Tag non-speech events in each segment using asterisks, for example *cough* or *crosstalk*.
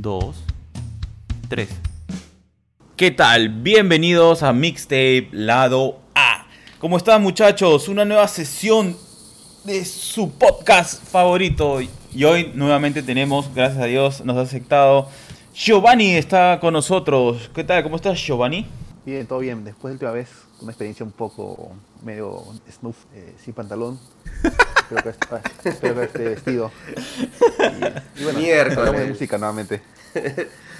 2, 3. ¿Qué tal? Bienvenidos a Mixtape Lado A. ¿Cómo están muchachos? Una nueva sesión de su podcast favorito. Y hoy nuevamente tenemos, gracias a Dios, nos ha aceptado. Giovanni está con nosotros. ¿Qué tal? ¿Cómo estás, Giovanni? Bien, todo bien. Después de última vez, una experiencia un poco medio snuff, eh, sin pantalón. *laughs* espero, que, ah, espero que esté vestido. Y, y bueno, Miércoles. hablamos de música nuevamente. *laughs*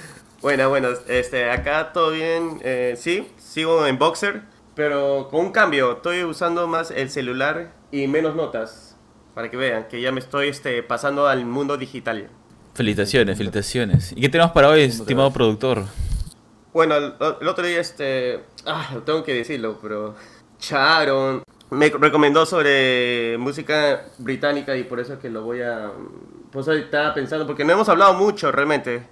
Bueno, bueno, este, acá todo bien, eh, sí, sigo en Boxer, pero con un cambio, estoy usando más el celular y menos notas, para que vean que ya me estoy este, pasando al mundo digital. Felicitaciones, felicitaciones. ¿Y qué tenemos para hoy, estimado productor? Bueno, el, el otro día, este, ah, tengo que decirlo, pero Sharon me recomendó sobre música británica y por eso es que lo voy a, pues estaba pensando, porque no hemos hablado mucho realmente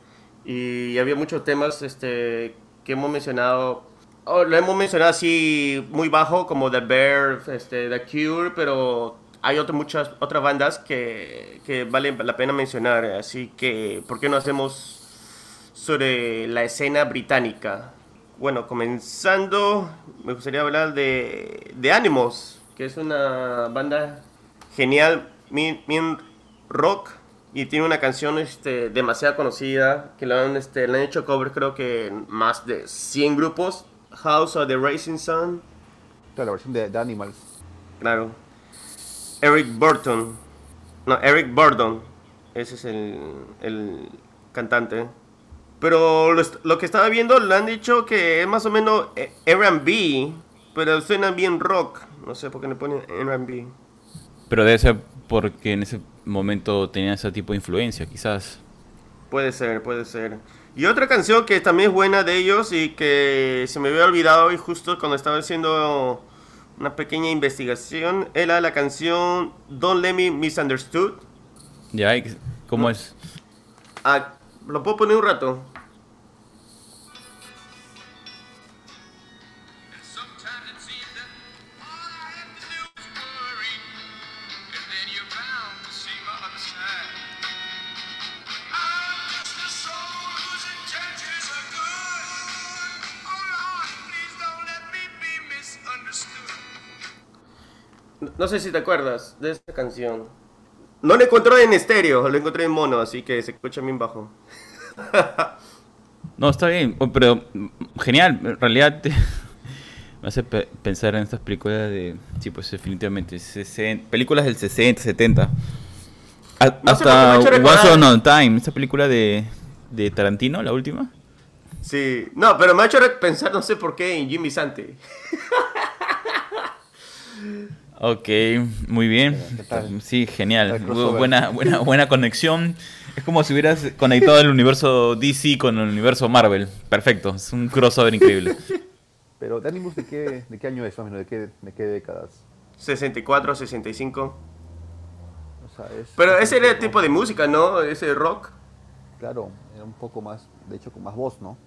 y había muchos temas, este, que hemos mencionado lo hemos mencionado así muy bajo, como The Bear, este, The Cure, pero hay otras muchas otras bandas que, que vale la pena mencionar. Así que, ¿por qué no hacemos sobre la escena británica? Bueno, comenzando, me gustaría hablar de, de Animals, que es una banda genial, min, min rock, y tiene una canción este, demasiado conocida, que la han, este, la han hecho cover creo que en más de 100 grupos, House of the Racing Sun, Claro, la versión de, de Animals. claro. Eric Burton, no, Eric Burdon, ese es el, el cantante. Pero lo, que estaba viendo le han dicho que es más o menos eh, R&B, pero suena bien rock. No sé por qué le ponen R&B. Pero debe ser porque en ese momento tenía ese tipo de influencia, quizás. Puede ser, puede ser. Y otra canción que también es buena de ellos y que se me había olvidado hoy justo cuando estaba haciendo una pequeña investigación era la canción Don't Let Me Misunderstood. ¿Ya? ¿Y ¿Cómo es? Ah, ¿Lo puedo poner un rato? No sé si te acuerdas de esta canción. No la encontré en estéreo, lo encontré en mono, así que se escucha bien bajo. No, está bien, oh, pero mm, genial. En realidad te- *laughs* me hace pe- pensar en estas películas de. Sí, pues definitivamente. sesen- películas del 60, 70. A- No hasta Once Upon a Time, esta película de, de Tarantino, la última. Sí, no, pero me ha hecho pensar, no sé por qué, en Jimmy Sante. Ok, muy bien. ¿Qué tal? Sí, genial. Buena, buena, buena conexión. Es como si hubieras conectado el universo DC con el universo Marvel. Perfecto, es un crossover increíble. *laughs* Pero ¿de Animals de qué, de qué año es, más o menos? ¿De qué, de qué décadas? 64, 65. O sea, es, Pero es ese era el tipo de música, ¿no? Ese rock. Claro, era un poco más, de hecho, con más voz, ¿no?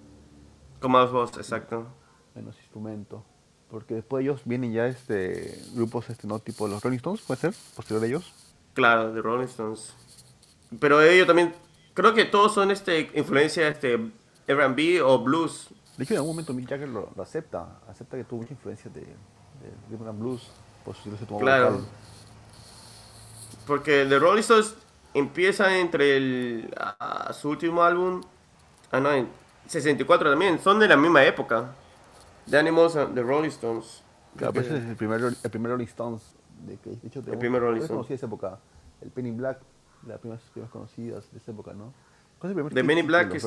Con más voz, exacto. Menos instrumento. Porque después de ellos vienen ya este grupos, este no tipo los Rolling Stones, ¿puede ser? Posterior a ellos. Claro, de Rolling Stones. Pero ellos también, creo que todos son este influencia este R&B o blues. De hecho, en algún momento Mick Jagger lo, lo acepta. Acepta que tuvo mucha influencia de, de and blues. Por su estilo se tomó Claro. vocal. Porque The Rolling Stones empieza entre el, su último álbum, ah no, en 64 también, son de la misma época. The Animals and The Rolling Stones. Claro, pero ese es el primer, el primer Rolling Stones. De que, de hecho, El primer Rolling ¿cuál es Stones. de esa época? El Penny Black, las primeras, primeras conocidas de esa época, ¿no? ¿Cuál es el primer The Men in Black es-?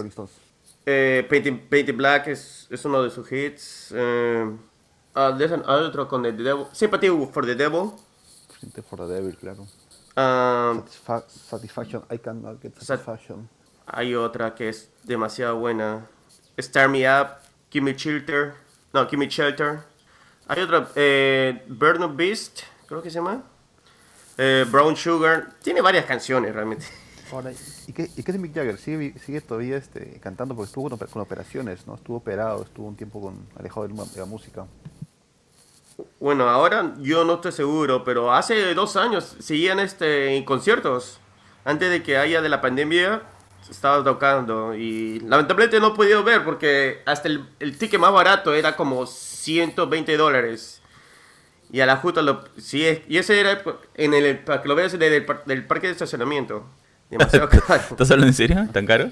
Eh, Painted, Painted Black es, es uno de sus hits. Eh, ah, there's an- otro con The Devil. Sympathy for the Devil. Siente for the Devil, claro. Ah, Satisfa- satisfaction, I cannot get Sat- satisfaction. hay otra que es demasiado buena. Star Me Up. Give Me Shelter. No, Give Me Shelter. Hay otra. Eh, Burn of Beast. Creo que se llama. Eh, Brown Sugar. Tiene varias canciones realmente. Ahora, ¿y qué, ¿y qué es Mick Jagger? ¿Sigue, sigue todavía este, cantando? Porque estuvo con operaciones, ¿no? Estuvo operado, estuvo un tiempo con, alejado de la, de la música. Bueno, ahora yo no estoy seguro, pero hace dos años seguían este, en conciertos. Antes de que haya de la pandemia, estaba tocando. Y lamentablemente no he podido ver porque hasta el, el ticket más barato era como 120 dólares. Y a la justa lo... Sí, es- y ese era en el, para que lo veas desde el del parque de estacionamiento. Demasiado *laughs* caro. ¿Estás hablando en serio? ¿Tan caro?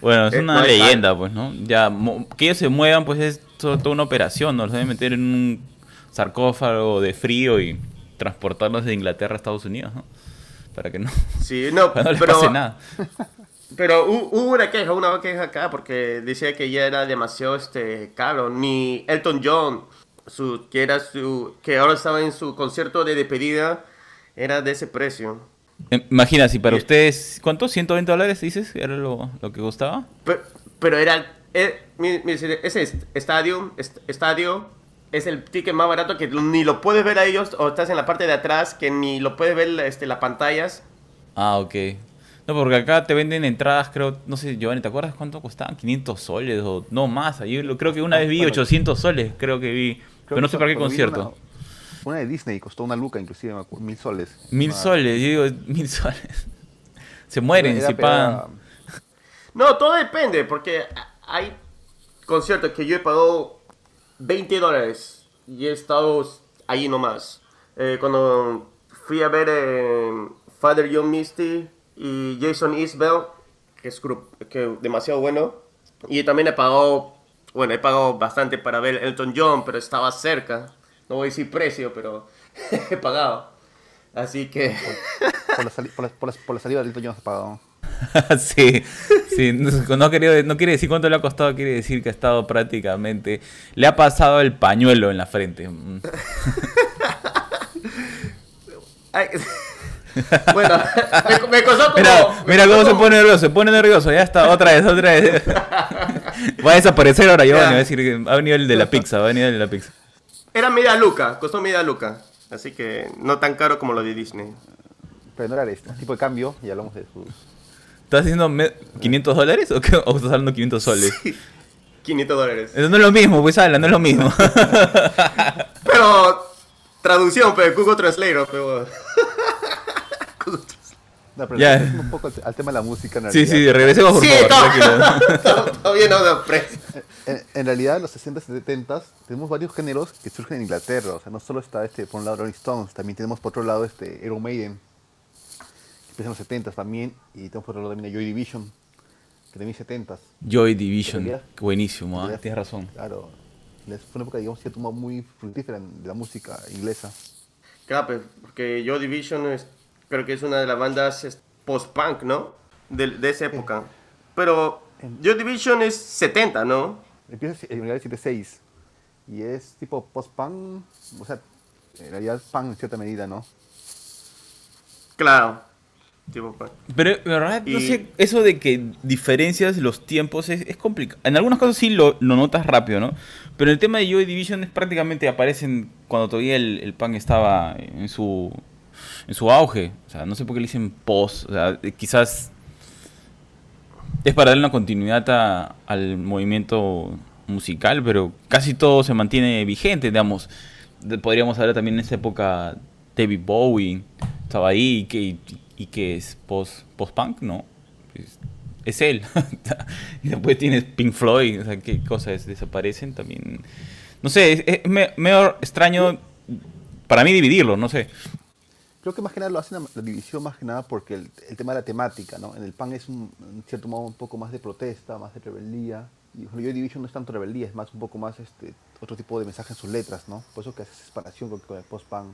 Bueno, es Eh, una no, leyenda, pues, ¿no? Ya, que ellos se muevan, pues es to- toda una operación, ¿no? Los deben meter en un sarcófago de frío y transportarlos de Inglaterra a Estados Unidos, ¿no? Para que no, *laughs* Sí, no, *laughs* no les pero... pase nada. Pero hu- hubo una queja, una queja acá porque decía que ya era demasiado este caro. Ni Elton John, su, que era su, que ahora estaba en su concierto de despedida, era de ese precio. Eh, Imagina, si para ustedes, ¿cuánto? ¿120 dólares dices? ¿Era lo, lo que costaba? Pero, pero era, eh, ese est- estadio, est- estadio es el ticket más barato que ni lo puedes ver a ellos o estás en la parte de atrás que ni lo puedes ver este, las pantallas. Ah, ok. No, porque acá te venden entradas, creo, no sé, Giovanni, ¿te acuerdas cuánto costaban? 500 soles o no más. Yo creo que una vez vi bueno. 800 soles, creo que vi. Creo pero no sé para qué concierto. Una, una de Disney costó una luca, inclusive, mil soles. Mil Ah, soles, yo digo, *laughs* mil soles. Se mueren si pagan. No, todo depende, porque hay conciertos que yo he pagado 20 dólares y he estado ahí nomás. Eh, cuando fui a ver eh, Father John Misty y Jason Isbell, que es que demasiado bueno, y también he pagado, bueno, he pagado bastante para ver Elton John, pero estaba cerca. No voy a decir precio, pero *laughs* he pagado. Así que... Por la, sali- por la- por la- por la salida del Elton John se pagado. *laughs* sí, sí, no, no quería- no quiere decir cuánto le ha costado, quiere decir que ha estado prácticamente. Le ha pasado el pañuelo en la frente. Mm. *laughs* Bueno, me, me costó como... Mira, mira cómo se como- pone nervioso, se pone nervioso, ya está, otra vez, otra vez. Va a desaparecer ahora Giovanni, Ya. va a decir ha venido el de la pizza, va a venir el de la pizza. Era media luca, costó media luca. Así que no tan caro como lo de Disney. Pero no era este tipo de cambio, y hablamos de sus... ¿Estás haciendo me- 500 dólares o, qué? ¿O estás hablando 500 soles? 500 dólares. Eso no es lo mismo, pues habla, no es lo mismo. *laughs* Pero, traducción, pero Google Translator, pero... No, pero Ya. un poco al, al tema de la música. En sí, sí, realidad. regresemos por Sí, favor. Todavía *laughs* no. En, en realidad, en los 60 y 70 tenemos varios géneros que surgen en Inglaterra. O sea, no solo está este, por un lado Rolling Stones, también tenemos por otro lado este Iron Maiden, que empieza en los 70 también, y tenemos por otro lado también a Joy Division, que también 70 Joy Division, realidad- buenísimo, realidad- tienes razón. Claro, fue una época, digamos, que tomó muy fructífera de la música inglesa. Claro, pues, porque Joy Division es, creo que es una de las bandas post-punk, ¿no? De, de esa época. Pero Joy Division es 70, ¿no? Empieza en realidad 76 y es tipo post-punk, o sea, en realidad punk en cierta medida, ¿no? Claro. Tipo punk. Pero, verdad, no Y- sé, eso de que diferencias los tiempos es, es complicado. En algunas cosas sí lo, lo notas rápido, ¿no? Pero el tema de Joy Division es prácticamente aparecen cuando todavía el, el punk estaba en su, en su auge. O sea, no sé por qué le dicen post. O sea, eh, quizás es para darle una continuidad a- al movimiento musical, pero casi todo se mantiene vigente, digamos. Podríamos hablar también en esa época David Bowie estaba ahí y que, y que es post, post-punk, ¿no? Es, es él. *laughs* y después tienes Pink Floyd, o sea, qué cosas desaparecen también. No sé, es, es me- medio extraño para mí dividirlo, no sé. Creo que más que nada lo hacen la, división más que nada porque el, el tema de la temática, ¿no? En el punk es un, en cierto modo un poco más de protesta, más de rebeldía. Y Joy Division no es tanto rebeldía, es más un poco más este otro tipo de mensaje en sus letras, ¿no? Por eso que hace separación con, con el post-punk.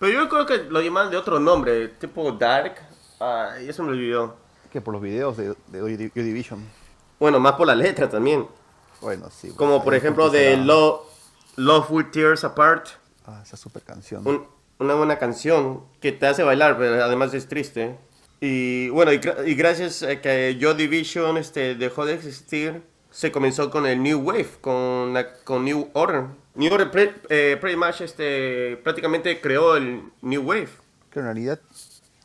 Pero yo creo que lo llaman de otro nombre, tipo Dark. Ah, y eso me olvidó. Que por los videos de, de Joy Division. Bueno, más por la letra también. Bueno, sí. Como por ejemplo de Love, Love With Tears Apart. Ah, esa super canción. un- una buena canción que te hace bailar, pero además es triste. Y bueno, y, y gracias a que Joy Division este, dejó de existir, se comenzó con el New Wave, con, la- con New Order. New Order pre- eh, pretty much, este, prácticamente creó el New Wave. Que en realidad,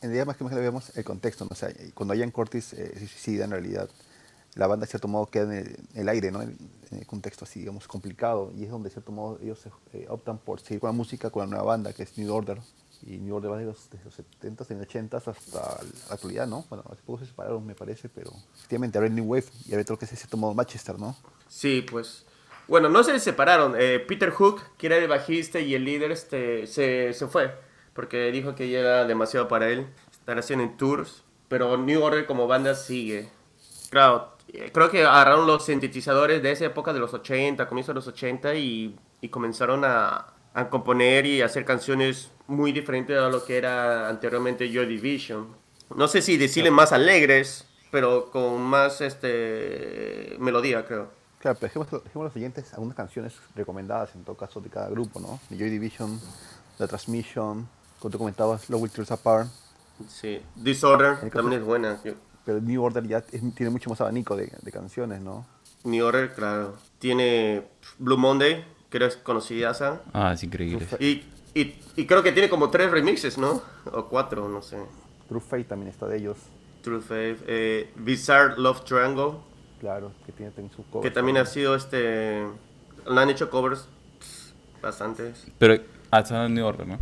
en realidad más que más que vemos el contexto, ¿no? O sea, cuando Ian Curtis eh, se suicida, en realidad, la banda de cierto modo queda en el, en el aire, ¿no? En, en el contexto así, digamos, complicado. Y es donde de cierto modo ellos eh, optan por seguir con la música con la nueva banda, que es New Order. Y New Order va desde los, desde los 70s, en los 80s hasta la actualidad, ¿no? Bueno, hace poco se separaron, me parece, pero efectivamente, ahora New Wave y ahora lo que es de cierto modo Manchester, ¿no? Sí, pues. Bueno, no se separaron. Eh, Peter Hook, que era el bajista y el líder, este, se, se fue. Porque dijo que ya era demasiado para él estar haciendo en tours. Pero New Order como banda sigue. Claro, creo que agarraron los sintetizadores de esa época de los 80, comienzo de los 80 y, y comenzaron a, a componer y hacer canciones muy diferentes a lo que era anteriormente Joy Division. No sé si decirle más alegres, pero con más este melodía, creo. Claro, pero dejemos, dejemos los siguientes algunas canciones recomendadas en todo caso de cada grupo, ¿no? De Joy Division, The Transmission, como tú comentabas, Love Will Tears Apart, Sí, Disorder también es buena. Yo- pero New Order ya es- tiene mucho más abanico de, de canciones, ¿no? New Order, claro. Tiene Blue Monday, que es conocida esa. Ah, es increíble. Y, y, y creo que tiene como tres remixes, ¿no? O cuatro, no sé. True Fate también está de ellos, True Faith. Eh, Bizarre Love Triangle, claro, que tiene también su cover. que también ha sido este... Le han hecho covers bastantes. Pero hasta en New Order, ¿no?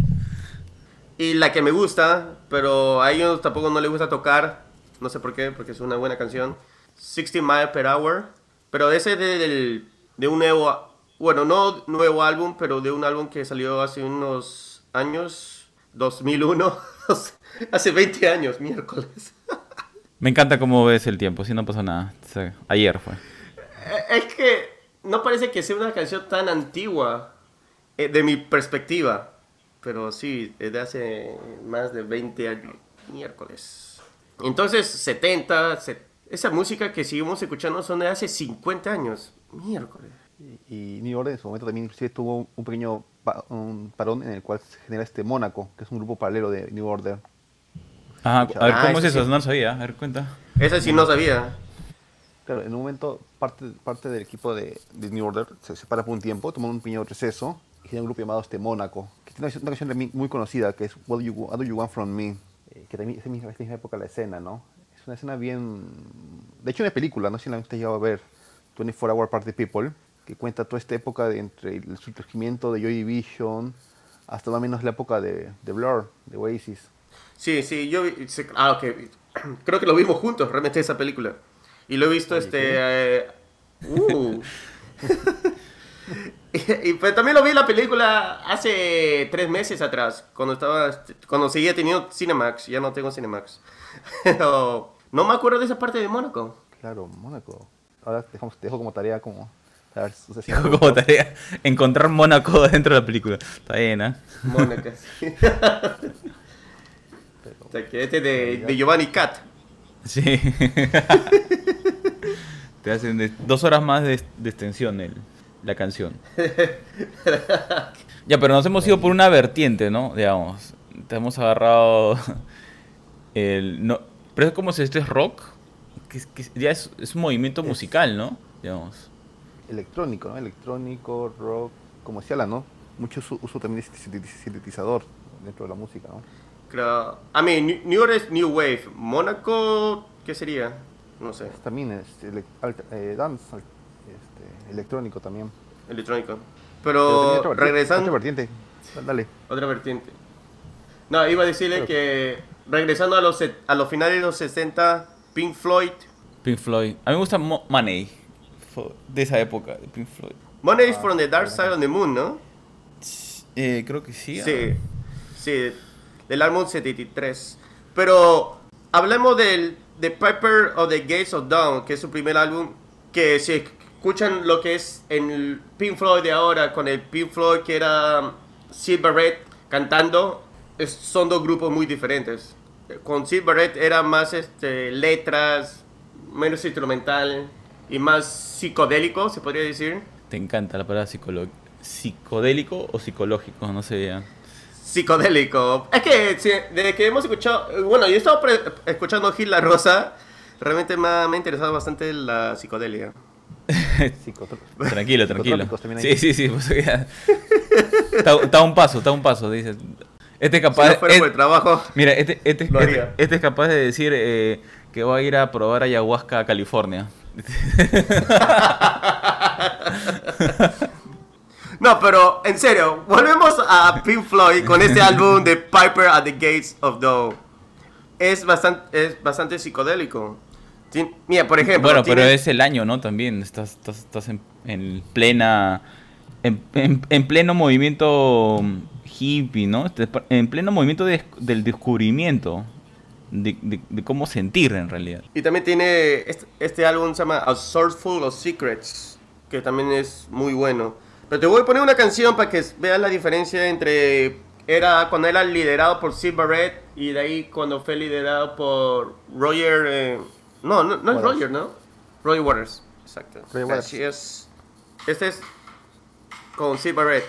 Y la que me gusta, pero a ellos tampoco no les gusta tocar, no sé por qué, porque es una buena canción, 60 Miles Per Hour, pero ese es de, de un nuevo, bueno, no nuevo álbum, pero de un álbum que salió hace unos años, 2001, *laughs* hace 20 años, miércoles. *laughs* Me encanta cómo ves el tiempo, si no pasó nada. Ayer fue. Es que no parece que sea una canción tan antigua, eh, de mi perspectiva. Pero sí, es de hace más de 20 años. Miércoles. Entonces, 70, se- esa música que seguimos escuchando son de hace 50 años. Miércoles. Y, y New Order en su momento también inclusive tuvo un pequeño pa- un parón en el cual se genera este Mónaco, que es un grupo paralelo de New Order. Ajá, a ver, Ah, ¿cómo es ese eso? sí. No lo sabía, a ver, cuenta. Esa sí no sabía. Claro, en un momento parte, parte del equipo de, de New Order se separa por un tiempo, toma un pequeño receso y genera un grupo llamado este Mónaco, que tiene una, una canción muy conocida que es What Do You, What Do You Want From Me, eh, que también es de misma, es de misma época la escena, ¿no? Es una escena bien... De hecho, una película, no sé si la usted llegado a ver, 24 Hour Party People, que cuenta toda esta época de entre el surgimiento de Joy Division hasta más o menos la época de, de Blur, de Oasis. Sí, sí, yo vi- se- ah, ok. *clears throat* Creo que lo vimos juntos, realmente esa película. Y lo he visto, este... eh, uh. *laughs* *laughs* *laughs* y, pues también lo vi la película hace tres meses atrás, cuando estaba, cuando seguía teniendo Cinemax, ya no tengo Cinemax. *laughs* Pero no me acuerdo de esa parte de Mónaco. Claro, Mónaco. Ahora te te dejo como tarea como... A ver, *laughs* si- Como tarea, encontrar Mónaco dentro de la película. Está bien, ¿ah? Mónaco, sí. O sea, que este de, de Giovanni Cat. Sí. Te hacen de- dos horas más de, de extensión el, la canción. *laughs* Ya, pero nos hemos ido por una vertiente, ¿no? Digamos, te hemos agarrado *laughs* el... No, pero es como si esto es rock, que, ya es, es un movimiento musical, ¿no? Digamos. electrónico, ¿no? Electrónico, rock, como decía la, ¿no? Mucho uso, uso también de sintet- sintetizador dentro de la música, ¿no? Creo. A mí, New New York es New Wave. Mónaco, ¿qué sería? No sé. También es eh, dance, electrónico también. Electrónico. Pero Pero también otra vertiente- Otra regresando. vertiente. Dale. Otra vertiente. No, iba a decirle Pero- que regresando a los, a los finales de los 60, Pink Floyd. Pink Floyd. A mí me gusta Mo- Money. De esa época, de Pink Floyd. Money is from the Dark Side of the Moon, ¿no? Eh, creo que sí. Sí. Sí, del álbum 73. Pero hablemos del de Piper of the Gates of Dawn, que es su primer álbum, que si escuchan lo que es en el Pink Floyd de ahora, con el Pink Floyd que era Silver Red cantando, es- son dos grupos muy diferentes. Con Silver Red era más este, letras, menos instrumental. y más psicodélico, se podría decir. Te encanta la palabra psicodélico o psicológico, no sé ya. Psicodélico. Es que desde que hemos escuchado, bueno, yo he estado escuchando Gil La Rosa, realmente me ha, me ha interesado bastante la psicodelia. *laughs* Tranquilo, tranquilo. Sí, sí, sí. pues, está, está un paso, está un paso, dice. Este es Si capaz. no fuera es- por el trabajo, mira, este, este, este- este es capaz de decir eh, que va a ir a probar ayahuasca a California. *laughs* No, pero en serio, volvemos a Pink Floyd con este álbum de Piper at the Gates of Dawn. Es bastante, es bastante psicodélico. Mira, por ejemplo, bueno, pero tiene- es el año, ¿no? También estás, estás, estás en, en plena. En, en- en pleno movimiento hippie, ¿no? Este, En pleno movimiento de- del descubrimiento de, de- de cómo sentir en realidad. Y también tiene este, este álbum se llama A Source Full of Secrets, que también es muy bueno. Pero te voy a poner una canción para que veas la diferencia entre era cuando era liderado por Sid Barrett y de ahí cuando fue liderado por Roger eh, no, no, no es. Roger, ¿no? Roger Waters. Exacto. Roger Waters. Así es. Este es con Sid Barrett.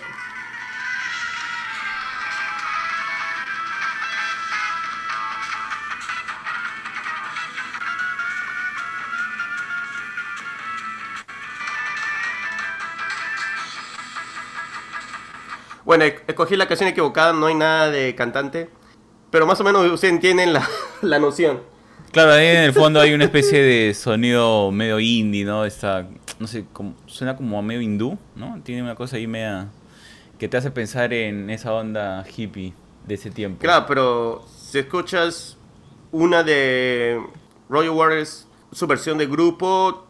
Bueno, e- escogí la canción equivocada, no hay nada de cantante. Pero más o menos ustedes entienden la, *laughs* la noción. Claro, ahí en el fondo hay una especie de sonido medio indie, ¿no? No sé, suena como medio hindú, ¿no? Tiene una cosa ahí media que te hace pensar en esa onda hippie de ese tiempo. Claro, pero si escuchas una de Roger Waters, su versión de grupo,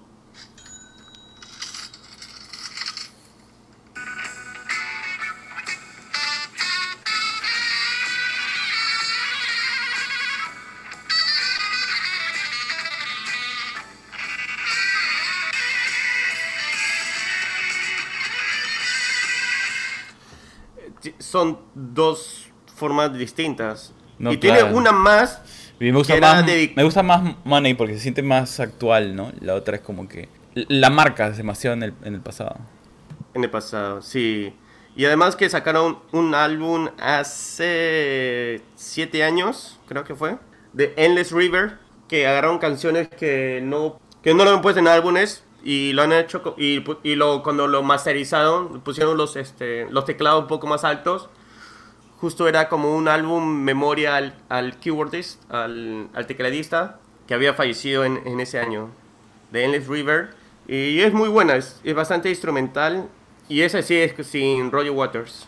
son dos formas distintas. No, y tiene una más me gusta más, me gusta más Money porque se siente más actual, ¿no? La otra es como que la marca es demasiado en el, en el pasado. en el pasado, sí. Y además que sacaron un álbum hace siete años, creo que fue, de Endless River, que agarraron canciones que no, que no lo han puesto en álbumes y lo han hecho y, y lo cuando lo masterizaron pusieron los este los teclados un poco más altos. Justo era como un álbum memoria al, al keyboardist, al, al tecladista que había fallecido en, en ese año, de Endless River. Y es muy buena, es, es bastante instrumental. Y esa sí es sin Roger Waters.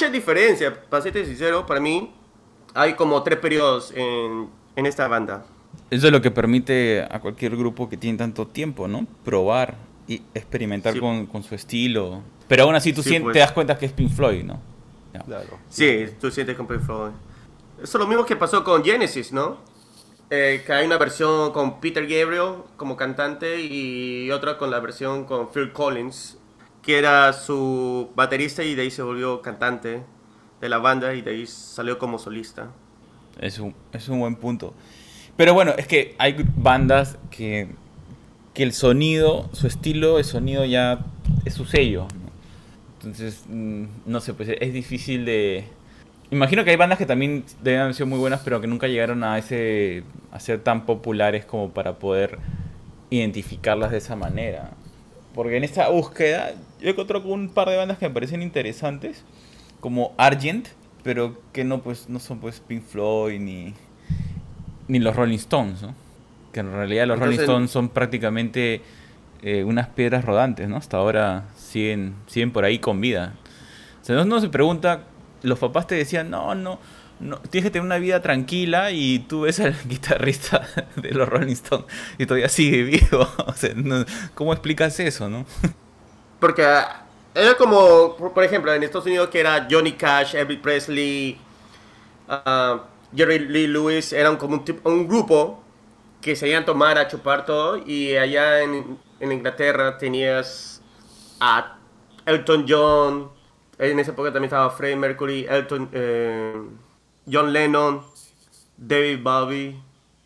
No hay mucha diferencia, para serte sincero, para mí hay como tres periodos en, en esta banda. Eso es lo que permite a cualquier grupo que tiene tanto tiempo, ¿no? Probar y experimentar Sí. con, con su estilo. Pero aún así tú Sí, sien- pues. te das cuenta que es Pink Floyd, ¿no? Claro. Sí, tú sientes con Pink Floyd. Eso es lo mismo que pasó con Genesis, ¿no? Eh, que hay una versión con Peter Gabriel como cantante y otra con la versión con Phil Collins, que era su baterista y de ahí se volvió cantante de la banda y de ahí salió como solista. Es un, es un buen punto. Pero bueno, es que hay bandas que, que el sonido, su estilo de sonido ya es su sello. ¿no? Entonces, mm, no sé, pues es difícil de... Imagino que hay bandas que también deben haber sido muy buenas, pero que nunca llegaron a, ese, a ser tan populares como para poder identificarlas de esa manera. Porque en esta búsqueda yo con un par de bandas que me parecen interesantes, como Argent, pero que no pues no son pues Pink Floyd ni, ni los Rolling Stones, ¿no? Que en realidad los Rolling Stones son prácticamente eh, unas piedras rodantes, ¿no? Hasta ahora siguen, siguen por ahí con vida. O sea, uno se pregunta, los papás te decían, no, no, tienes que tener una vida tranquila y tú ves al *laughs* guitarrista *laughs* de los Rolling Stones y todavía sigue vivo. *laughs* ¿cómo explicas eso, no? Porque ah, era como, por ejemplo, en Estados Unidos que era Johnny Cash, Elvis Presley, ah, Jerry Lee Lewis eran como un, tipo- un grupo que se iban a tomar, a chupar todo. Y allá en, en Inglaterra tenías a Elton John. En esa época también estaba Freddie Mercury, Elton, eh, John Lennon, David Bowie,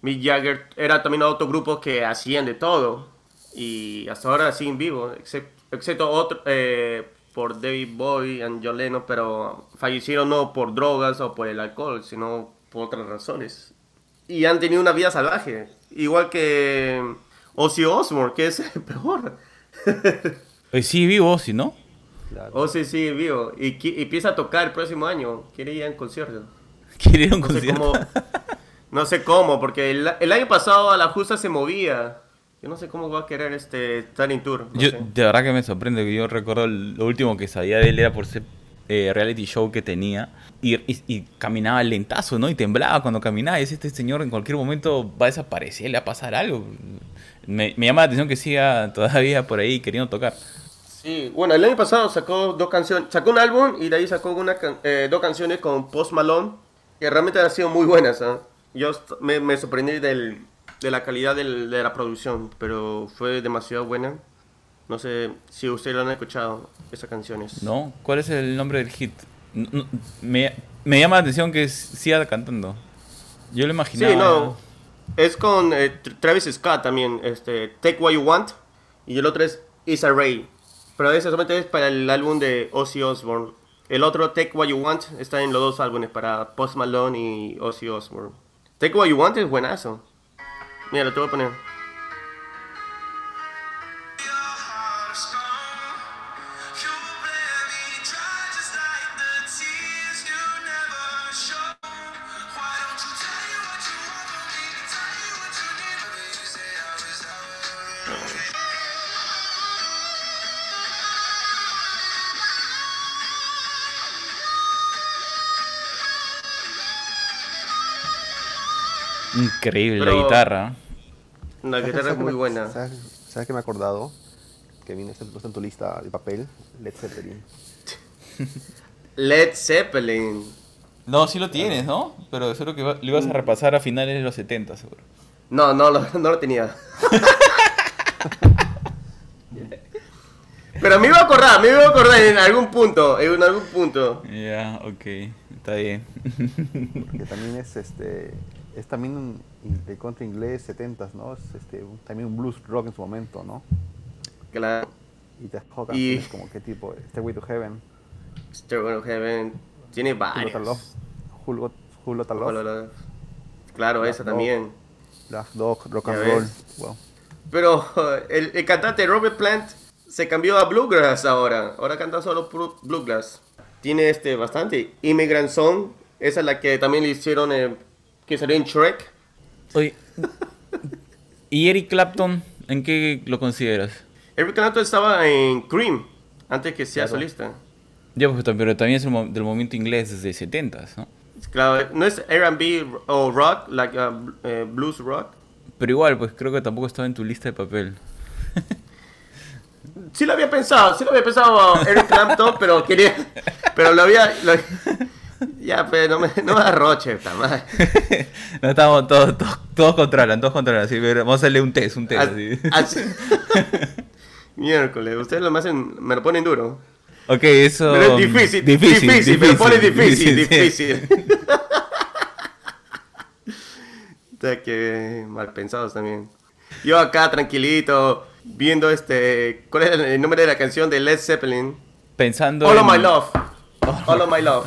Mick Jagger. Era también otro grupo que hacían de todo. Y hasta ahora siguen vivos, excep- excepto otro, eh, por David Bowie y John Lennon, pero fallecieron no por drogas o por el alcohol, sino por otras razones. Y han tenido una vida salvaje, igual que Ozzy Osbourne, que es el *laughs* peor. Eh, sí, vivo, si no. Claro. Ozzy sigue vivo y, y empieza a tocar el próximo año, quiere ir a un concierto. Quiere ir a un No sé cómo, no sé cómo, porque el, el año pasado a la justa se movía. Yo no sé cómo va a querer este en tour. no Yo, sé. de verdad que me sorprende que yo recuerdo lo último que sabía de él era por ese eh, reality show que tenía y, y- y caminaba lentazo, ¿no? Y temblaba cuando caminaba y decía, este señor en cualquier momento va a desaparecer, le va a pasar algo. Me, me llama la atención que siga todavía por ahí queriendo tocar. Sí, bueno, el año pasado sacó dos canciones, sacó un álbum y de ahí sacó una eh, dos canciones con Post Malone que realmente han sido muy buenas. ¿ah? Yo me, me sorprendí del- de la calidad del- de la producción, pero fue demasiado buena. No sé si ustedes lo han escuchado, esas canciones. ¿No? ¿Cuál es el nombre del hit? No- no, me, me llama la atención que siga cantando. Yo lo imaginaba. Sí, no. Es con eh, Tra- Travis Scott también, este, Take What You Want, y el otro es Issa Rae. Pero ese solamente es para el álbum de Ozzy Osbourne. El otro, Take What You Want, está en los dos álbumes, para Post Malone y Ozzy Osbourne. Take What You Want es buenazo. Mira, lo te voy a poner. Increíble la guitarra. La guitarra es muy buena. ¿Sabes, ¿Sabes qué me he acordado? Que viene este puesto en tu lista de papel, Led Zeppelin. *laughs* Led Zeppelin. No, sí lo tienes, ¿no? Pero seguro que lo ibas a repasar a finales de los 70, seguro. No, no, lo- no lo tenía. *laughs* Pero me iba a acordar, me iba a acordar en algún punto, en algún punto. Ya, ok. Está bien. Que también es este. Es también un, de country inglés 70s, ¿no? Es este, también un blues rock en su momento, ¿no? Claro. Y te Y- canciones como qué tipo, Stairway to Heaven, Stairway to Heaven tiene varios. Got Love, Claro, Black esa Dog. también. Black Dog, Rock and Roll. Wow. Pero *laughs* el, el cantante Robert Plant se cambió a Bluegrass ahora. Ahora canta solo Bluegrass. Tiene este bastante. Immigrant Song, esa es la que también le hicieron, eh, que salió en Shrek. Oye, ¿y Eric Clapton en qué lo consideras? Eric Clapton estaba en Cream, antes que sea Claro. solista. Ya, pues, pero también es del movimiento inglés desde 70, ¿no? Claro, no es R&B o rock, like uh, eh, blues rock. Pero igual, pues creo que tampoco estaba en tu lista de papel. Sí lo había pensado, sí lo había pensado Eric Clapton, pero quería, pero lo había, lo- *laughs* ya, pues no me, no me arroche, madre. *laughs* no, estamos todos, todos, todos controlan, todos controlan. Así, pero vamos a hacerle un test, un test. así. *laughs* Miércoles, ustedes lo me hacen, me lo ponen duro. Ok, eso. Pero es difícil, difícil, me lo ponen difícil, difícil. O sea que mal pensados también. Yo acá tranquilito, viendo este, ¿cuál es el nombre de la canción de Led Zeppelin? Pensando. All of en- My Love. All of My Love.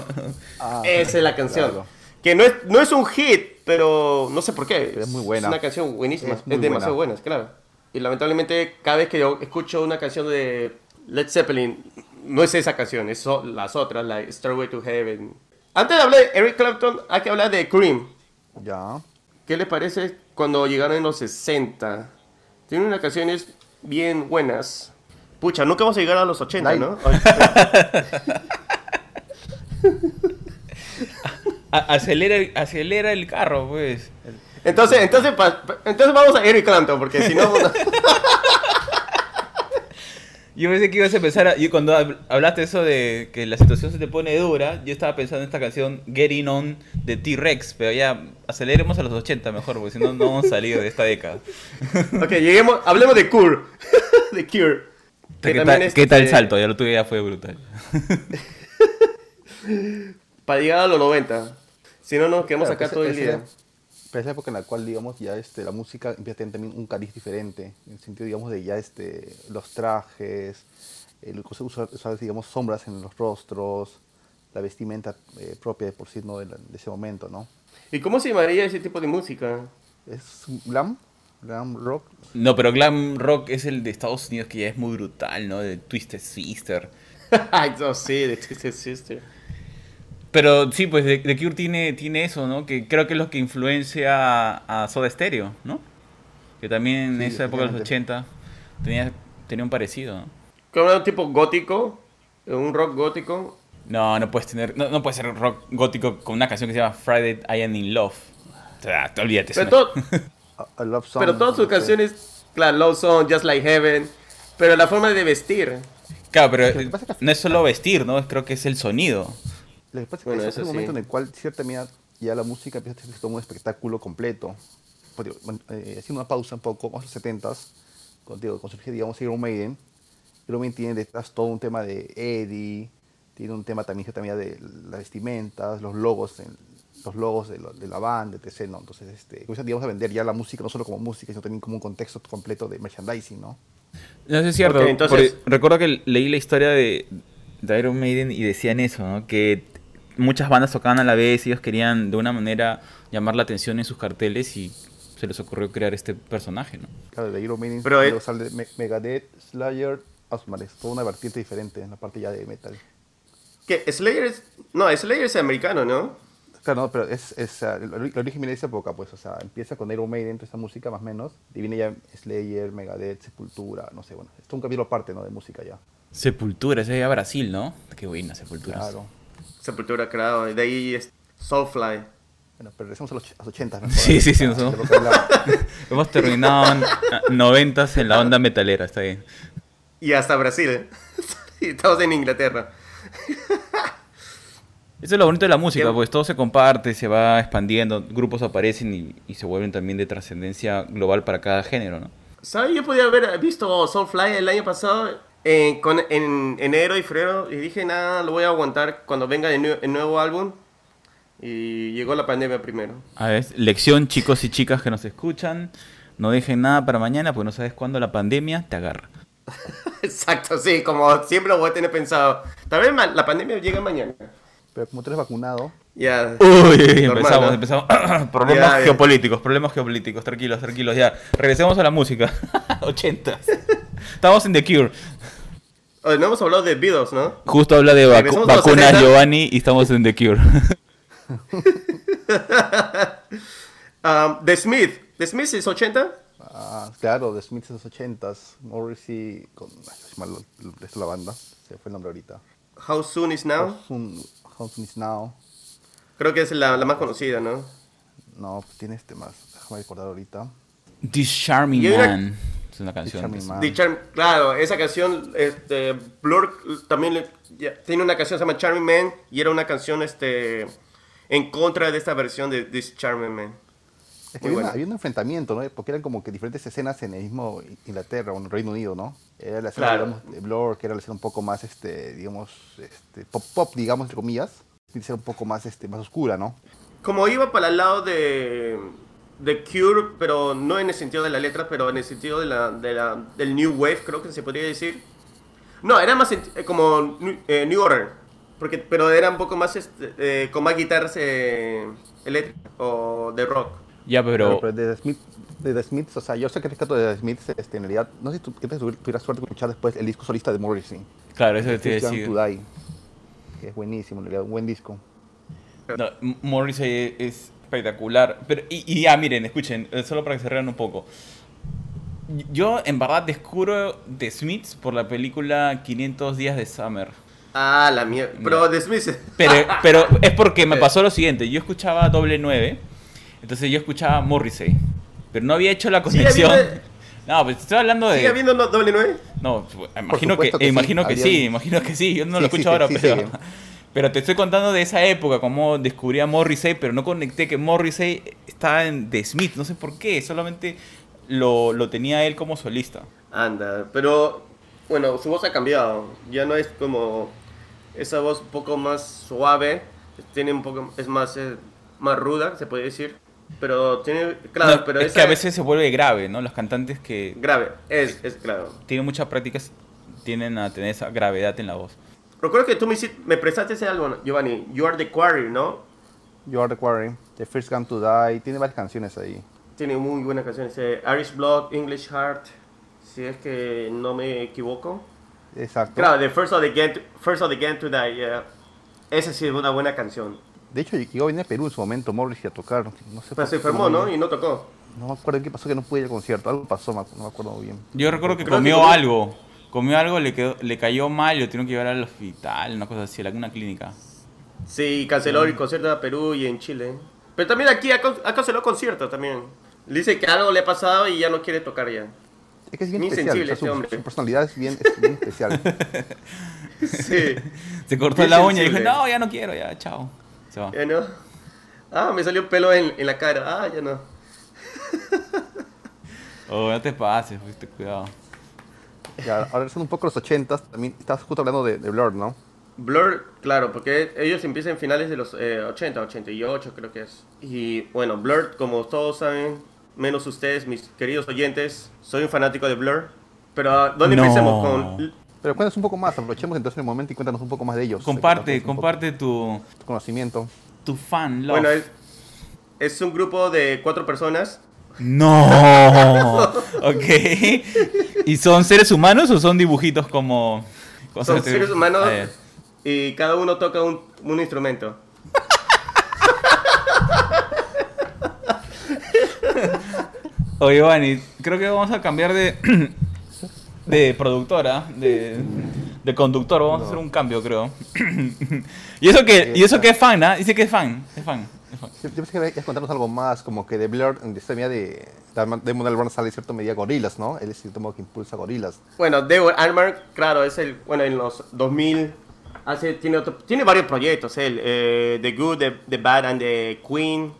Ah, Esa es la canción. claro. Que no es, no es un hit, pero no sé por qué. Es muy buena. Es una canción buenísima. Es Es, demasiado buena. claro. Y lamentablemente, cada vez que yo escucho una canción de Led Zeppelin, no es esa canción, es so- las otras, la Starway to Heaven. Antes de hablar de Eric Clapton, hay que hablar de Cream. Ya. ¿Qué les parece cuando llegaron en los 60? Tienen unas canciones bien buenas. Pucha, nunca vamos a llegar a los 80, Live. ¿no? *laughs* *laughs* A- acelera, el- acelera el carro, pues. Entonces, entonces, pa- entonces vamos a Eric Clapton, porque si no... *laughs* Yo pensé que ibas a empezar a... Y cuando hab- hablaste eso de que la situación se te pone dura, yo estaba pensando en esta canción Getting On de T-Rex, pero ya aceleremos a los 80 mejor, porque si no, no vamos a salir de esta década. *laughs* Ok, lleguemos, hablemos de Cure. *laughs* de Cure. ¿Qué, Que también es, qué tal el este, salto? Ya lo tuve, ya fue brutal. Para llegar a los 90. Si no, nos quedamos Claro, acá pues, todo el día. Pero es la época en la cual, digamos, ya este, la música empieza a tener también un cariz diferente, en el sentido, digamos, de ya este, los trajes, el uso- usar, usar, digamos, sombras en los rostros, la vestimenta eh, propia de por sí, ¿no? de, la- de ese momento, ¿no? ¿Y cómo se llamaría ese tipo de música? Es glam, glam rock, No, pero glam rock es el de Estados Unidos que ya es muy brutal, ¿no? De Twisted Sister. *laughs* Ay, no, sí, de Twisted Sister. Pero sí, pues The, The Cure tiene, tiene eso, ¿no? Que creo que es lo que influencia a, a Soda Stereo, ¿no? Que también en Sí, esa época de los efectivamente. 80 tenía, tenía un parecido, ¿no? Como un tipo gótico, un rock gótico. No, no puedes tener, no, no puede ser rock gótico con una canción que se llama Friday I Am in Love. O sea, te olvídate. Pero, todo- *laughs* a, a love song. pero todas sus canciones, claro, Love Song, Just Like Heaven. Pero la forma de vestir. Claro, pero no es solo vestir, ¿no? Creo que es el sonido. Lo que pasa es que Bueno, es eso un momento sí. en el cual, cierta medida, ya la música empieza a ser como un espectáculo completo. Bueno, eh, haciendo una pausa un poco, vamos a los 70s, con, digo, con surge, digamos, Iron Maiden. Iron Maiden tiene detrás todo un tema de Eddie, tiene un tema también, cierta medida, de las vestimentas, los logos, en- los logos de, lo- de la banda, etc. ¿no? Entonces, este, comienzan, digamos, a vender ya la música no solo como música, sino también como un contexto completo de merchandising, ¿no? No sé, es cierto. Ok, entonces- recuerdo que leí la historia de, de Iron Maiden y decían eso, ¿no? Que muchas bandas tocaban a la vez y ellos querían de una manera llamar la atención en sus carteles y se les ocurrió crear este personaje, ¿no? Claro, de Iron Maiden Pero, eh, luego sale Me- Megadeth, Slayer, Asthma, es toda una vertiente diferente en la parte ya de metal. ¿Qué? Slayer es. No, Slayer es americano, ¿no? Claro, no, pero es, es ah, el, ori- el origen viene de esa época, pues, o sea, empieza con Iron Maiden, toda esa música más o menos, y viene ya Slayer, Megadeth, Sepultura, no sé, bueno, esto es un capítulo aparte, ¿no? De música ya, Sepultura, ese es Brasil, ¿no? Qué buena Sepultura. claro. Sepultura, claro. De ahí es Soulfly. Bueno, pero regresamos a los, a los 80 *laughs* Sí, sí, sí, nos vamos. lo que hablaba. *laughs* Hemos terminado en ah, noventas en la onda metalera, está bien. Y hasta Brasil. *laughs* Y Estamos en Inglaterra. Eso es lo bonito de la música, pues todo se comparte, se va expandiendo, grupos aparecen y, y se vuelven también de trascendencia global para cada género, ¿no? ¿Sabes? Yo podía haber visto Soulfly el año pasado eh, con, en enero y febrero y dije, nada, lo voy a aguantar cuando venga el, el nuevo álbum. Y llegó la pandemia primero. A ver, lección chicos y chicas que nos escuchan, no dejen nada para mañana porque no sabes cuándo la pandemia te agarra. *laughs* Exacto, sí, como siempre lo voy a tener pensado. Tal vez la pandemia llega mañana. Pero como tú eres vacunado, Ya. Uy, Normal, empezamos, ¿no? empezamos. *coughs* problemas ya. geopolíticos, problemas geopolíticos, tranquilos, tranquilos, ya. Regresemos a la música. *laughs* 80. Estamos en The Cure. Oye, no hemos hablado de Beatles, ¿no? Justo habla de vacu- vacunas 70. Giovanni y estamos en The Cure. *laughs* Um, The Smith. ¿The Smith es 80? ah, claro, de Smiths de los 80s, Morrissey, con, es malo, es la banda, se fue el nombre ahorita. How Soon Is Now? How Soon, How Soon Is Now, Creo que es la, la más conocida, ¿no? no, pues tiene este más, déjame recordar ahorita. This Charming una- Man. Es una canción. Charm- claro, esa canción, este, Blur también le- ya, tiene una canción que se llama Charming Man y era una canción, este, en contra de esta versión de This Charming Man. Es que había, una- buena. había un enfrentamiento, ¿no? Porque eran como que diferentes escenas en el mismo Inglaterra o en el Reino Unido, ¿no? Era la escena, Claro. digamos, de Blur, que era la escena un poco más, este, digamos, este, pop, pop, digamos, entre comillas. Y ser un poco más, este, más oscura, ¿no? Como iba para el lado de, de Cure, pero no en el sentido de la letra, pero en el sentido de la, de la- del New Wave, creo que se podría decir. No, era más eh, como New, eh, New Order, porque, pero era un poco más este, eh, con más guitarras eh, eléctricas o de rock. Ya, pero. Pero de The, Smith, de The Smiths, o sea, yo sé que rescato de The Smiths, este, en realidad, no sé si tuvieras suerte de escuchar después el disco solista de Morrissey. Claro, eso te iba a Young decir. to Die, que es buenísimo, en realidad, un buen disco. No, Morrissey es espectacular. Pero, y, y ya, miren, escuchen, eh, solo para que se rean un poco. Yo, en verdad, descubro The Smiths por la película 500 días de Summer. Ah, la mierda. Pero The Smiths. *laughs* Pero, pero es porque me pasó lo siguiente. Yo escuchaba doble 9, entonces yo escuchaba Morrissey. Pero no había hecho la Sí, conexión. *laughs* No, pues estoy hablando ¿Sigue de. habiendo no- doble nueve? No, pues, imagino que, que sí, imagino que había- sí, imagino que sí. Yo no lo Sí, sí, escucho sí, ahora, sí, pero. *laughs* Pero te estoy contando de esa época, cómo descubrí a Morrissey, pero no conecté que Morrissey estaba en The Smith, no sé por qué, solamente lo, lo tenía él como solista. Anda, pero bueno, su voz ha cambiado. Ya no es como esa voz un poco más suave, tiene un poco es más eh, más ruda, se puede decir. Pero tiene claro, No, pero es esa que a veces se vuelve grave, ¿no? Los cantantes que grave, es es claro. tienen muchas prácticas tienden a tener esa gravedad en la voz. Recuerdo que tú me, me prestaste ese álbum, Giovanni. You are the quarry, ¿no? You Are the Quarry, The First Gun to Die, tiene varias canciones ahí. Tiene muy buenas canciones. eh, Irish Blood, English Heart, si es que no me equivoco. Exacto. Claro, The First of the Game to, First of the Game to Die, yeah. Esa sí es una buena canción. De hecho, llegó a venir a Perú en su momento, Morrissey a tocar. No sé Pero se enfermó, ¿no? Y no tocó. No me acuerdo qué pasó que no pude ir al concierto. Algo pasó, no me acuerdo muy bien. Yo recuerdo que Creo que comió comió- algo, comió algo, le, quedó, le cayó mal y lo tuvieron que llevar al hospital, una cosa así, a alguna clínica. Sí, canceló el concierto en Perú y en Chile. Pero también aquí ha, ha cancelado conciertos también. Dice que algo le ha pasado y ya no quiere tocar ya. Es que es bien Muy especial. sensible o sea, su, este hombre. su personalidad es bien, es bien especial. *laughs* Sí. *laughs* Se cortó Bien la uña y dijo, no, ya no quiero, ya, chao. Se va. Ya no. Ah, me salió pelo en, en la cara. Ah, ya no. Oh, no te pases, fuiste cuidado. Ya, ahora son un poco los 80 También estás justo hablando de, de Blur, ¿no? Blur, claro, porque ellos empiezan en finales de los eh, 80, 88 creo que es. Y bueno, Blur, como todos saben, menos ustedes, mis queridos oyentes, soy un fanático de Blur. Pero ah, ¿dónde No. empecemos? Con... Pero cuéntanos un poco más. Aprovechemos entonces el momento y cuéntanos un poco más de ellos. Comparte, comparte tu, Tu conocimiento. tu fan love. Bueno, es, es un grupo de cuatro personas. No, *laughs* ok. ¿Y son seres humanos o son dibujitos como... cosas Son seres humanos Ah, y cada uno toca un, un instrumento. Oye, Giovanni, creo que vamos a cambiar de, *clears throat* de productora, de, de conductor. Vamos a hacer un cambio, creo. *clears throat* y eso que, y eso que es fan, ¿ah? Dice que es fan, es fan. Yo, pensé que ibas a contarnos algo más, como que de Blur, de esta medida de, de Model Burn sale cierta medida Gorilas, ¿no? Él es cierto modo que impulsa Gorilas. Bueno, David Armour, claro, es el, bueno, en los 2000 hace, tiene, otro- tiene varios proyectos, él, eh, The Good, the, The Bad and The Queen,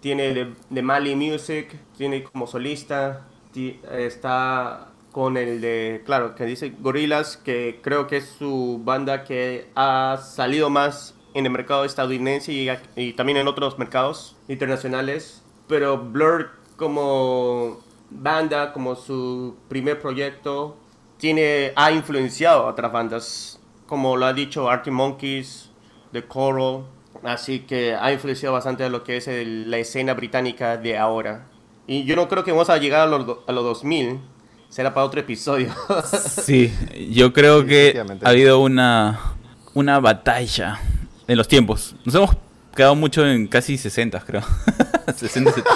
tiene The, The Mali Music, tiene como solista, ti- está con el de, claro, que dice Gorillaz, que creo que es su banda que ha salido más en el mercado estadounidense y, y también en otros mercados internacionales. Pero Blur como banda, como su primer proyecto, tiene, ha influenciado a otras bandas, como lo ha dicho Arctic Monkeys, The Coral, así que ha influenciado bastante a lo que es el- la escena británica de ahora. Y yo no creo que vamos a llegar a los, a los 2000, será para otro episodio. Sí, yo creo Sí, que ha habido una, una batalla en los tiempos. Nos hemos quedado mucho en casi 60, creo. *laughs* 60, 70.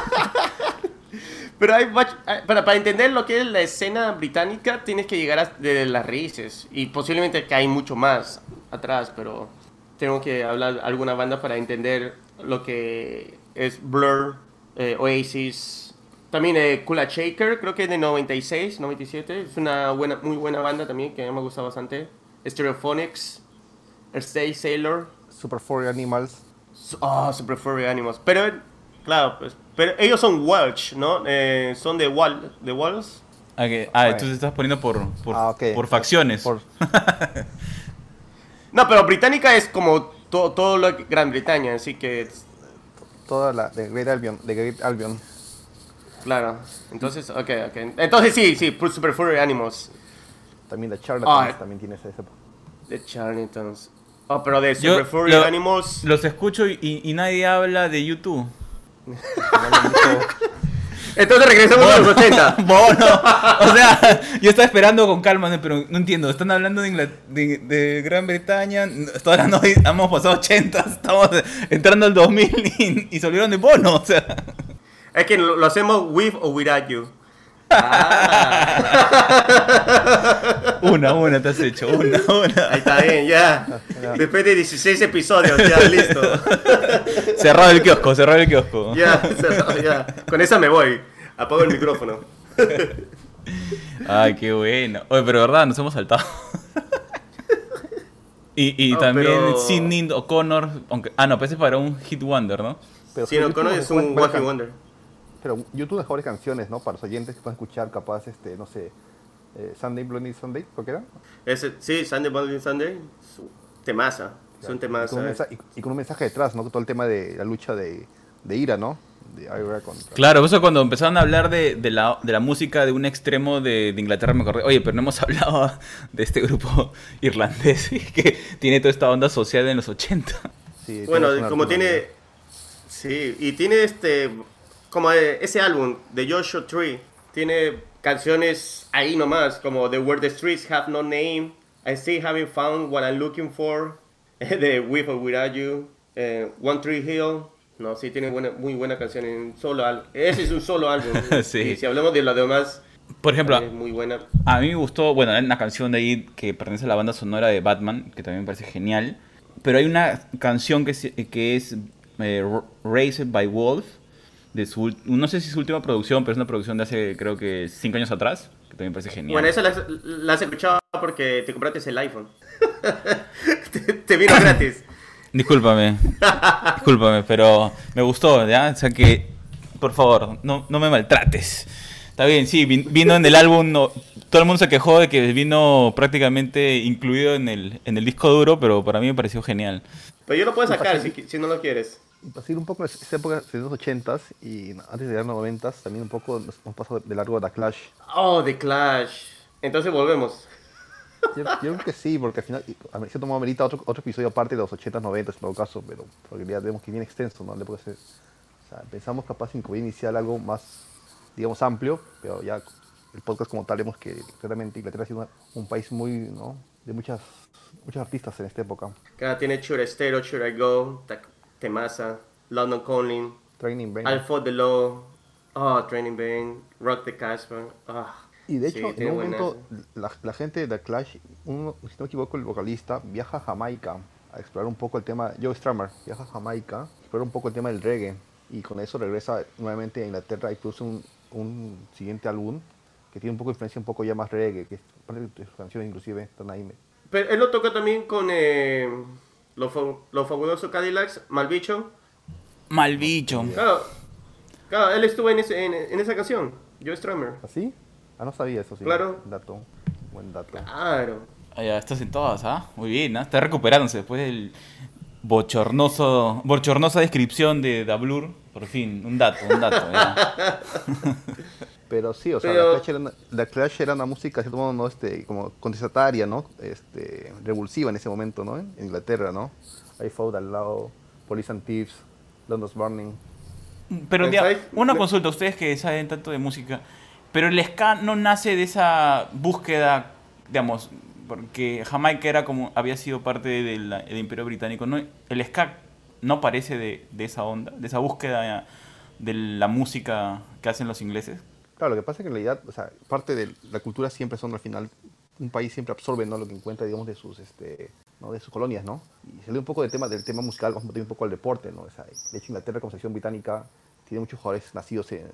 Pero hay, para, para entender lo que es la escena británica, tienes que llegar a, de las raíces. Y posiblemente que hay mucho más atrás, pero tengo que hablar alguna banda para entender lo que es Blur, eh, Oasis. También eh, Kula Shaker, creo que es de 96, 97. Es una buena, muy buena banda también que me gusta bastante. Stereophonics, Stay Sailor. Super Furry Animals. Oh, Super Furry Animals. Pero, claro, pues, pero ellos son Welsh, ¿no? Eh, son de, Wal de Wales. Ah, que- ah, tú te estás poniendo por, por, Ah, ok. por facciones. Por- *laughs* No, pero Británica es como to- todo lo que- Gran Bretaña, así que, toda la de Great Albion. De Great Albion. claro. Entonces, ok, ok. Entonces sí, sí, Super Furry Animals. También de Charlatans Ah. también tiene ese. ese- De Charlatans. Oh, pero de Super Furry lo- Animals. Los escucho y, y nadie habla de YouTube. *laughs* Entonces regresamos a los 80. Bono. *laughs* O sea, yo estaba esperando con calma, ¿no? pero no entiendo. Están hablando de, de Gran Bretaña. Estoy hablando de- hemos pasado 80, estamos entrando al 2000 y, y se olvidaron de Bono. O sea, Es que lo, lo hacemos with o without you. Una, una te has hecho, una, *laughs* una. Ahí está bien, ya. Después de 16 episodios, ya listo. *laughs* Cerrado el kiosco, cerrado el kiosco. Ya, cerrado, ya. Con esa me voy. Apago el micrófono. Ay, qué bueno. Oye, pero verdad, nos hemos saltado. y y No, también pero- Sidney O'Connor, aunque ah no, parece para un hit wonder, ¿no? Pero Sí, tiene es un Wacky Wonder. Pero YouTube mejores canciones, ¿no? Para los oyentes que puedan escuchar, capaz, este, no sé, eh, Sunday, Bloody Sunday, ¿por qué era? Ese, sí, Sunday Bloody Sunday. Temaza. Es un Y con, un temaza. mensa- y- y con un mensaje detrás, ¿no? Todo el tema de la lucha de, de ira, ¿no? De IRA contra... Claro, eso cuando empezaron a hablar de, de la, de la música de un extremo de, de Inglaterra me acordé, oye, pero no hemos *laughs* hablado de este grupo *laughs* irlandés *laughs* que tiene toda esta onda social en los 80. Sí, Bueno, como tiene. Sí, y tiene este. Como ese álbum de Joshua Tree. Tiene canciones ahí nomás, como The Where the Streets Have No Name. I Still Haven't Found What I'm Looking For. *laughs* De With or Without You. eh, One Tree Hill. No, sí, tiene buena, muy buena canción en solo álbum. Ese es un solo álbum. *laughs* Sí. Y si hablamos de lo demás, Por ejemplo, es muy buena. a mí me gustó, bueno, hay una canción de ahí que pertenece a la banda sonora de Batman, que también me parece genial. Pero hay una canción que es, que es eh, Raised by Wolf, de su, ul- no sé si es su última producción, pero es una producción de hace creo que 5 años atrás, que también me parece genial. Bueno, esa la, has escuchado porque te compraste el iPhone. *laughs* te, te vino gratis. *coughs* Discúlpame, discúlpame, pero me gustó, ¿ya? O sea que, por favor, no, no me maltrates. Está bien, sí, vin- vino en el álbum, no- todo el mundo se quejó de que vino prácticamente incluido en el, en el disco duro, pero para mí me pareció genial. Pero yo lo puedo sacar si, si no lo quieres. Para seguir un poco en esa época de los 80s y antes de llegar a los 90s, también un poco nos hemos pasado de largo a The Clash. Oh, The Clash. Entonces volvemos. Yo, yo creo que sí, porque al final, a cierto modo, amerita otro, otro episodio aparte de los 80s, 90s en todo caso, pero porque ya vemos que es bien extenso, ¿no? O sea, pensamos capaz en que voy a iniciar algo más, digamos, amplio, pero ya el podcast como tal vemos que claramente Inglaterra ha sido un país muy, ¿no? De muchas, muchos artistas en esta época. Acá tiene or Should I Go, Temasa, London Calling, Training. I'll Fought the Law, oh, Training Bang, Rock the Casbah. Ah, Y de sí, hecho, en tiene un momento, la, la gente de The Clash, uno, si no me equivoco, el vocalista viaja a Jamaica a explorar un poco el tema. Joe Strummer viaja a Jamaica, a explorar un poco el tema del reggae. Y con eso regresa nuevamente a Inglaterra y produce un, un siguiente álbum que tiene un poco de influencia, un poco ya más reggae, que parte de sus canciones, inclusive, están ahí. Pero él lo tocó también con eh, los Fa- Los Fabulosos Cadillacs, Malbicho. Mal bicho. Claro, claro, él estuvo en, ese- en, en esa canción, Joe Strummer. ¿Así? Ah, no sabía eso, sí. Claro. Dato. Buen dato. Claro. Ah, ya, estás en todas, ¿ah? Muy bien, ¿ah? Está recuperándose después del bochornoso, bochornosa descripción de Dablur. Por fin, un dato, un dato. *laughs* Pero sí, o sea, Pero- The, Clash era una, The Clash era una música, de cierto modo, ¿no? este, como contestataria, ¿no? Este, revulsiva en ese momento, ¿no? En Inglaterra, ¿no? I Fought al lado, Police and Thieves, London's Burning. Pero ¿Me ya, sabes? una consulta, ustedes que saben tanto de música, pero el ska no nace de esa búsqueda, digamos, porque Jamaica era como, había sido parte del, del Imperio Británico, ¿no? El ska no parece de, de esa onda, de esa búsqueda de la música que hacen los ingleses. Claro, lo que pasa es que en realidad, o sea, parte de la cultura siempre son al final, un país siempre absorbe, ¿no? Lo que encuentra, digamos, de sus, este, ¿no? De sus colonias, ¿no? Y salió un poco del tema, del tema musical, vamos a meter un poco al deporte, ¿no? De hecho, Inglaterra como sección británica tiene muchos jugadores nacidos en,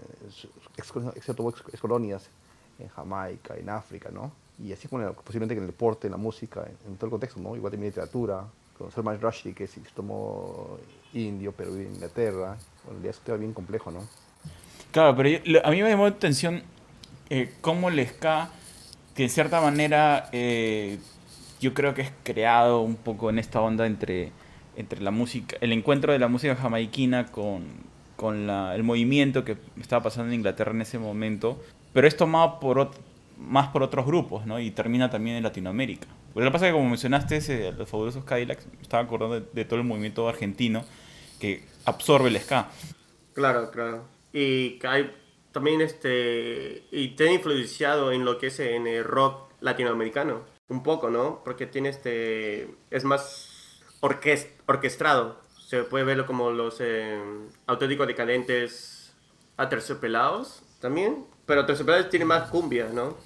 ex, excepto ex, ex colonias, en Jamaica, en África, ¿no? Y así como en el- posiblemente en el deporte, en la música, en, en todo el contexto, ¿no? Igual también literatura, con Salman Rushdie, que se tomó indio, pero vive Inglaterra. Bueno, ya es un tema bien complejo, ¿no? Claro, pero yo- a mí me llamó la atención eh, cómo el ska, que en cierta manera eh, yo creo que es creado un poco en esta onda entre, entre la música, el encuentro de la música jamaiquina con, con la- el movimiento que estaba pasando en Inglaterra en ese momento, pero es tomado por más por otros grupos, ¿no? Y termina también en Latinoamérica. Pero lo que pasa es que como mencionaste ese, los fabulosos Cadillacs, estaba acordando de, de todo el movimiento argentino que absorbe el ska. Claro, claro. Y que hay también este. Y te ha influenciado en lo que es en el rock latinoamericano. Un poco, ¿no? Porque tiene este. Es más orquest, orquestado. Se puede verlo como los eh, auténticos decadentes aterciopelados también. Pero aterciopelados tiene más cumbia, ¿no?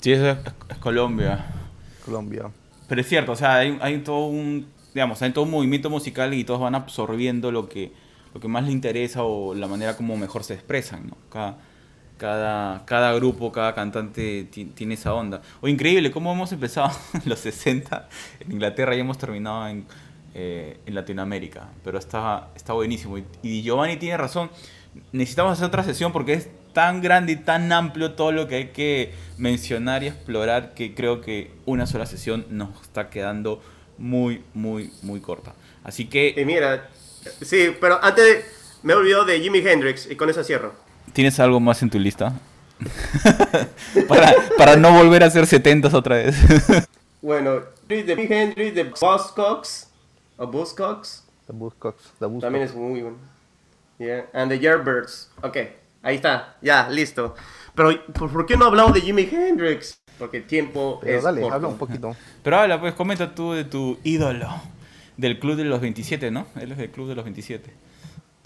Sí, eso es, es Colombia. Colombia. Pero es cierto, o sea, hay, hay todo un, digamos, hay todo un movimiento musical y todos van absorbiendo lo que, lo que más les interesa o la manera como mejor se expresan, ¿no? Cada, Cada, cada grupo, cada cantante ti- tiene esa onda. O increíble, cómo hemos empezado en *laughs* los 60 en Inglaterra y hemos terminado en, eh, en Latinoamérica. Pero está, está buenísimo. Y, y Giovanni tiene razón. Necesitamos hacer otra sesión porque es tan grande y tan amplio todo lo que hay que mencionar y explorar que creo que una sola sesión nos está quedando muy, muy, muy corta. Así Y que, mira, sí, pero antes me he olvidado de Jimi Hendrix y con eso cierro. ¿tienes algo más en tu lista? *laughs* para, para no volver a hacer 70 otra vez. *laughs* Bueno, de Jimi Hendrix, de Buzzcocks, o Buzzcocks, The Buzzcocks, The Buzzcocks. también es muy bueno. Yeah, and the Yardbirds. Ok, ahí está, ya, listo. Pero, ¿por, por qué no hablamos de Jimi Hendrix? Porque el tiempo Pero es dale, corto. habla un poquito. Pero habla, pues comenta tú de tu ídolo. Del club de los 27, ¿no? Él es del club de los 27.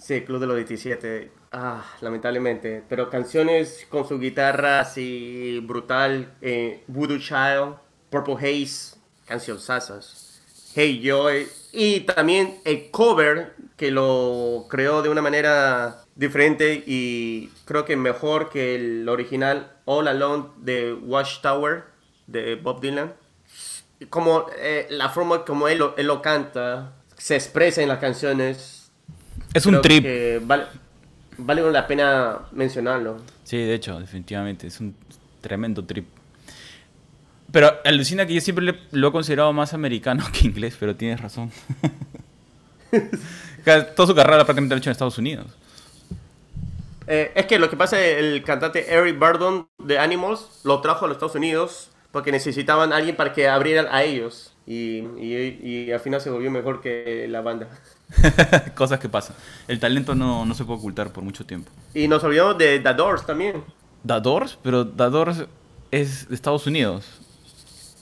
Sí, Club de los 27. Ah, lamentablemente. Pero canciones con su guitarra así brutal. Eh, Voodoo Child, Purple Haze, cancionzasas. Hey Joy. Y también el cover que lo creó de una manera diferente y creo que mejor que el original All Alone de Watchtower de Bob Dylan como eh, la forma como él lo, él lo canta, se expresa en las canciones. Es un trip. vale, vale la pena mencionarlo. Sí, de hecho, definitivamente. Es un tremendo trip. Pero alucina que yo siempre le- lo he considerado más americano *laughs* que inglés, pero tienes razón. *laughs* Toda su carrera prácticamente la ha hecho en Estados Unidos. Eh, es que lo que pasa es el cantante Eric Burdon de Animals lo trajo a los Estados Unidos porque necesitaban a alguien para que abrieran a ellos. Y, y, y al final se volvió mejor que la banda. *laughs* Cosas que pasan. El talento no, no se puede ocultar por mucho tiempo. Y nos olvidamos de The Doors también. The Doors, pero The Doors es de Estados Unidos.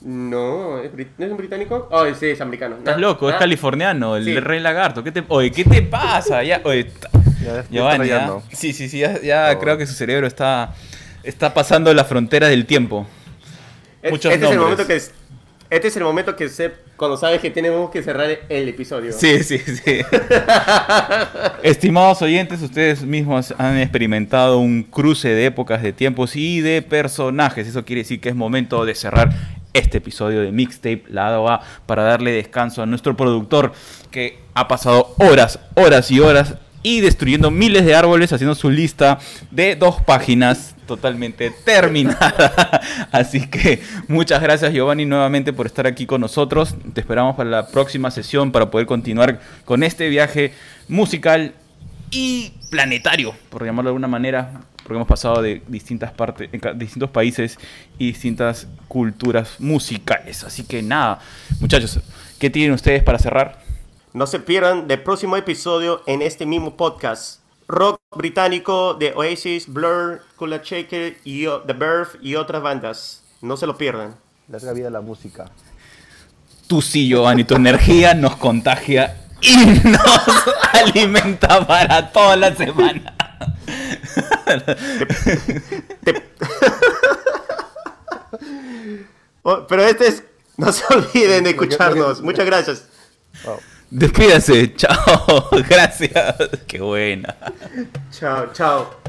No, ¿es, brit- ¿no es un británico? Oh, sí, es americano. Estás Ah, loco, es ah, californiano, el Sí. rey lagarto. ¿Qué te, oye, ¿qué te pasa? Ya, oye, Ya, ya está Giovanni, rayando. sí, sí, sí, ya, ya Oh. creo que su cerebro está, está pasando la frontera del tiempo. Muchos este es el nombres. momento que es- este es el momento que se cuando sabes que tenemos que cerrar el episodio. Sí, sí, sí. *laughs* Estimados oyentes, ustedes mismos han experimentado un cruce de épocas, de tiempos y de personajes. Eso quiere decir que es momento de cerrar este episodio de Mixtape Lado A para darle descanso a nuestro productor que ha pasado horas, horas y horas y destruyendo miles de árboles haciendo su lista de dos páginas totalmente terminada. *laughs* Así que muchas gracias Giovanni nuevamente por estar aquí con nosotros. Te esperamos para la próxima sesión para poder continuar con este viaje musical y planetario, por llamarlo de alguna manera, porque hemos pasado de distintas partes, distintos países y distintas culturas musicales. Así que nada, muchachos, ¿qué tienen ustedes para cerrar? No se pierdan del próximo episodio en este mismo podcast. Rock británico de Oasis, Blur, Kula Shaker y The Verve y otras bandas. No se lo pierdan. Larga vida a la música. Tú sí, Giovanni, tu energía nos contagia y *laughs* nos alimenta para toda la semana. *laughs* Oh, pero este es... No se olviden de escucharnos. Muchas gracias. Wow. Despídase, chao, *laughs* gracias. Qué buena. Chao, chao.